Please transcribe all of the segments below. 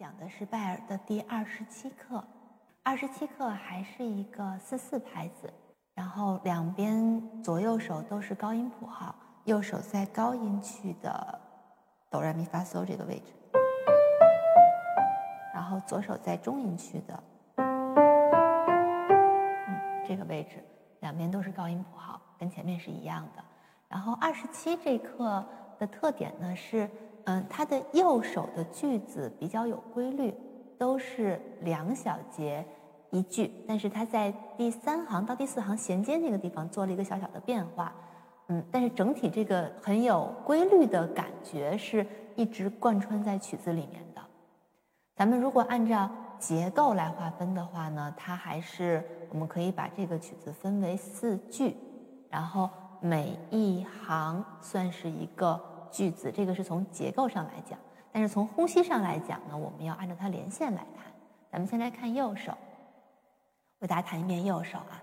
讲的是拜尔的第二十七课，二十七课还是一个四四拍子，然后两边左右手都是高音谱号，右手在高音区的哆来咪发嗦这个位置，然后左手在中音区的嗯这个位置，两边都是高音谱号，跟前面是一样的。然后二十七这课的特点呢是。嗯，它的右手的句子比较有规律，都是两小节一句，但是它在第三行到第四行衔接那个地方做了一个小小的变化。嗯，但是整体这个很有规律的感觉是一直贯穿在曲子里面的。咱们如果按照结构来划分的话呢，它还是我们可以把这个曲子分为四句，然后每一行算是一个。句子，这个是从结构上来讲，但是从呼吸上来讲呢，我们要按照它连线来看。咱们先来看右手，为大家弹一遍右手啊。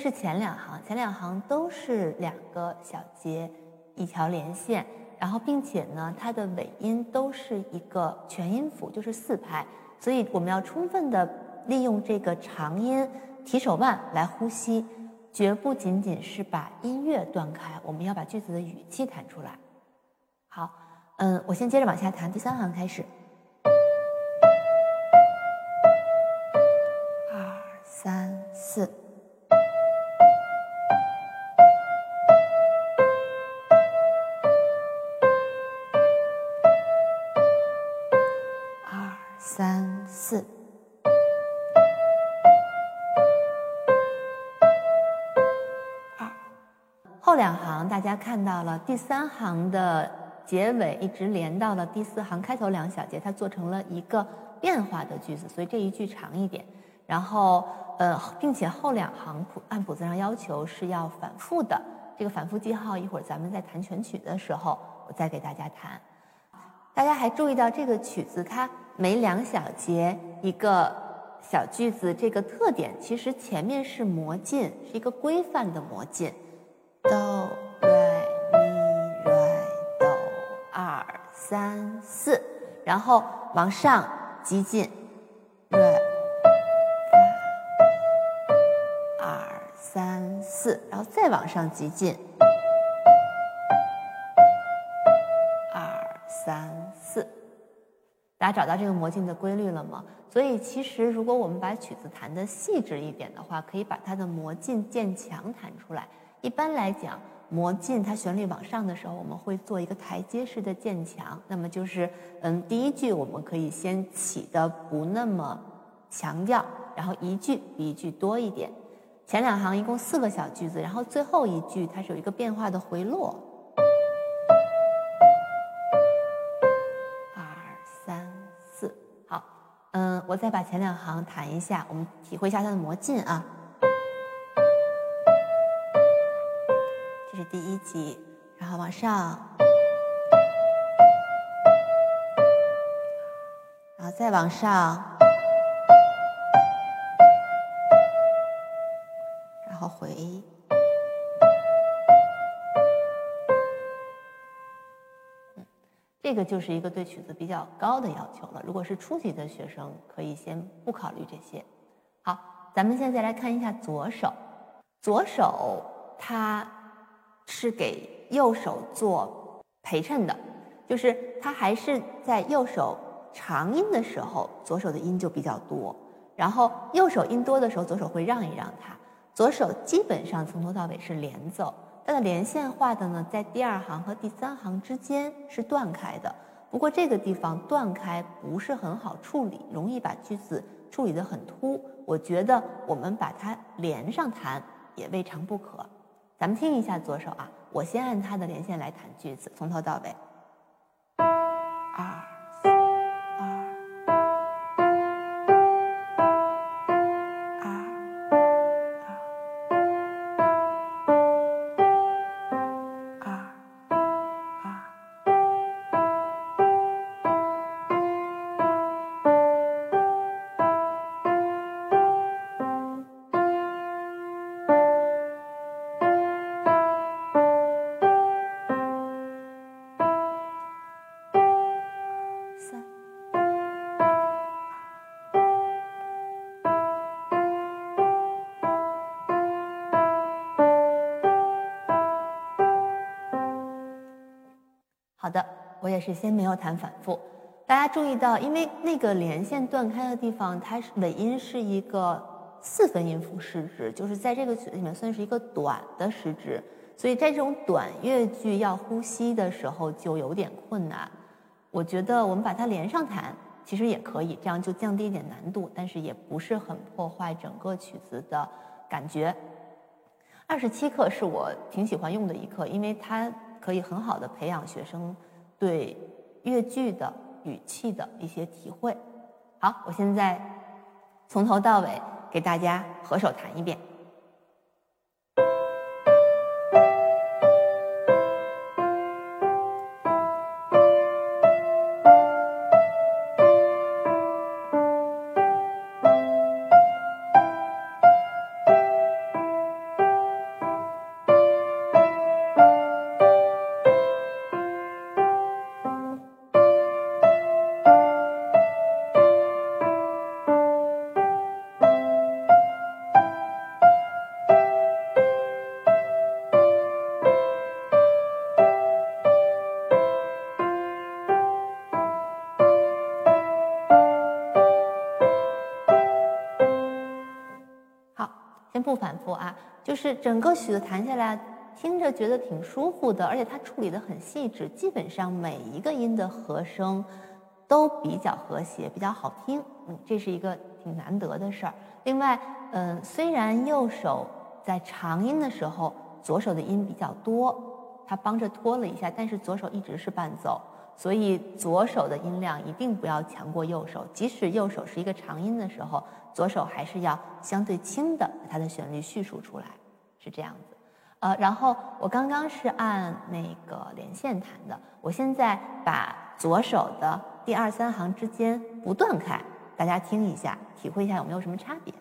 是前两行，前两行都是两个小节一条连线，然后并且呢，它的尾音都是一个全音符，就是四拍，所以我们要充分的利用这个长音提手腕来呼吸，绝不仅仅是把音乐断开，我们要把句子的语气弹出来。好，嗯，我先接着往下弹，第三行开始。二三四。行大家看到了，第三行的结尾一直连到了第四行开头两小节，它做成了一个变化的句子，所以这一句长一点。然后，呃，并且后两行谱按谱子上要求是要反复的，这个反复记号一会儿咱们在弹全曲的时候，我再给大家弹。大家还注意到这个曲子，它每两小节一个小句子，这个特点其实前面是模进，是一个规范的模进，到三四，然后往上极进，瑞发，二三四，然后再往上急进。三四，大家找到这个魔镜的规律了吗？所以其实如果我们把曲子弹的细致一点的话，可以把它的魔镜渐强弹出来。一般来讲，魔镜它旋律往上的时候，我们会做一个台阶式的渐强。那么就是，嗯，第一句我们可以先起的不那么强调，然后一句比一句多一点。前两行一共四个小句子，然后最后一句它是有一个变化的回落。二三四，好嗯，我再把前两行弹一下，我们体会一下它的魔镜啊。是第一级，然后往上，然后再往上，然后回。这个就是一个对曲子比较高的要求了。如果是初级的学生，可以先不考虑这些。好，咱们现在来看一下左手。左手它是给右手做陪衬的，就是它还是在右手长音的时候，左手的音就比较多。然后右手音多的时候，左手会让一让它。左手基本上从头到尾是连奏。它的连线画的呢，在第二行和第三行之间是断开的。不过这个地方断开不是很好处理，容易把句子处理得很突。我觉得我们把它连上弹也未尝不可。咱们听一下左手啊，我先按它的连线来弹句子，从头到尾。二。好的我也是先没有弹反复。大家注意到，因为那个连线断开的地方，它尾音是一个四分音符时值，就是在这个曲子里面算是一个短的时值，所以在这种短乐句要呼吸的时候就有点困难。我觉得我们把它连上弹，其实也可以，这样就降低一点难度，但是也不是很破坏整个曲子的感觉。二十七课是我挺喜欢用的一课，因为它可以很好的培养学生对越剧的。语气的一些体会。好，我现在从头到尾给大家合手弹一遍。不反复啊，就是整个曲子弹下来，听着觉得挺舒服的，而且它处理的很细致，基本上每一个音的和声都比较和谐，比较好听。嗯，这是一个挺难得的事儿。另外，嗯，虽然右手在长音的时候，左手的音比较多，它帮着拖了一下，但是左手一直是伴奏，所以左手的音量一定不要强过右手，即使右手是一个长音的时候。左手还是要相对轻的把它的旋律叙述出来，是这样子。呃，然后我刚刚是按那个连线弹的，我现在把左手的第二三行之间不断开，大家听一下，体会一下有没有什么差别。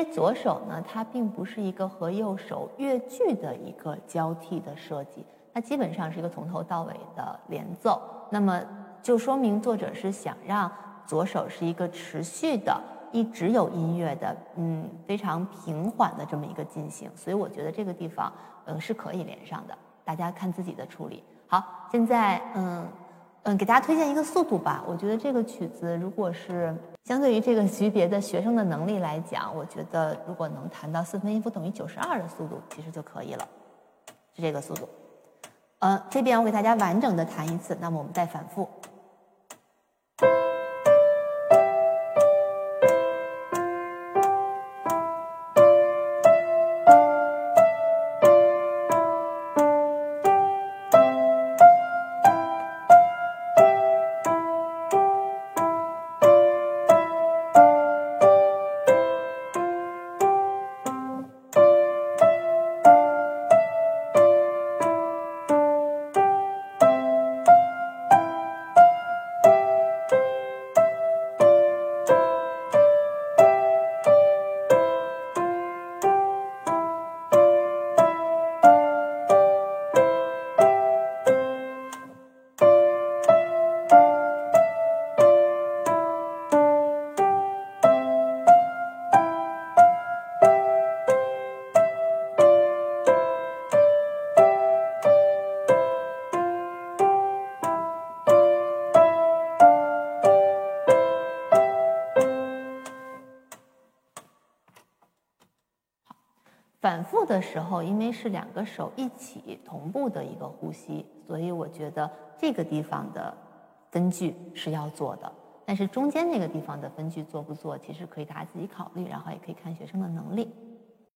为左手呢，它并不是一个和右手乐句的一个交替的设计，它基本上是一个从头到尾的连奏。那么就说明作者是想让左手是一个持续的、一直有音乐的，嗯，非常平缓的这么一个进行。所以我觉得这个地方，嗯，是可以连上的。大家看自己的处理。好，现在，嗯。嗯，给大家推荐一个速度吧。我觉得这个曲子，如果是相对于这个级别的学生的能力来讲，我觉得如果能弹到四分音符等于九十二的速度，其实就可以了，是这个速度。嗯，这边我给大家完整的弹一次，那么我们再反复。反复的时候，因为是两个手一起同步的一个呼吸，所以我觉得这个地方的分句是要做的。但是中间那个地方的分句做不做，其实可以大家自己考虑，然后也可以看学生的能力。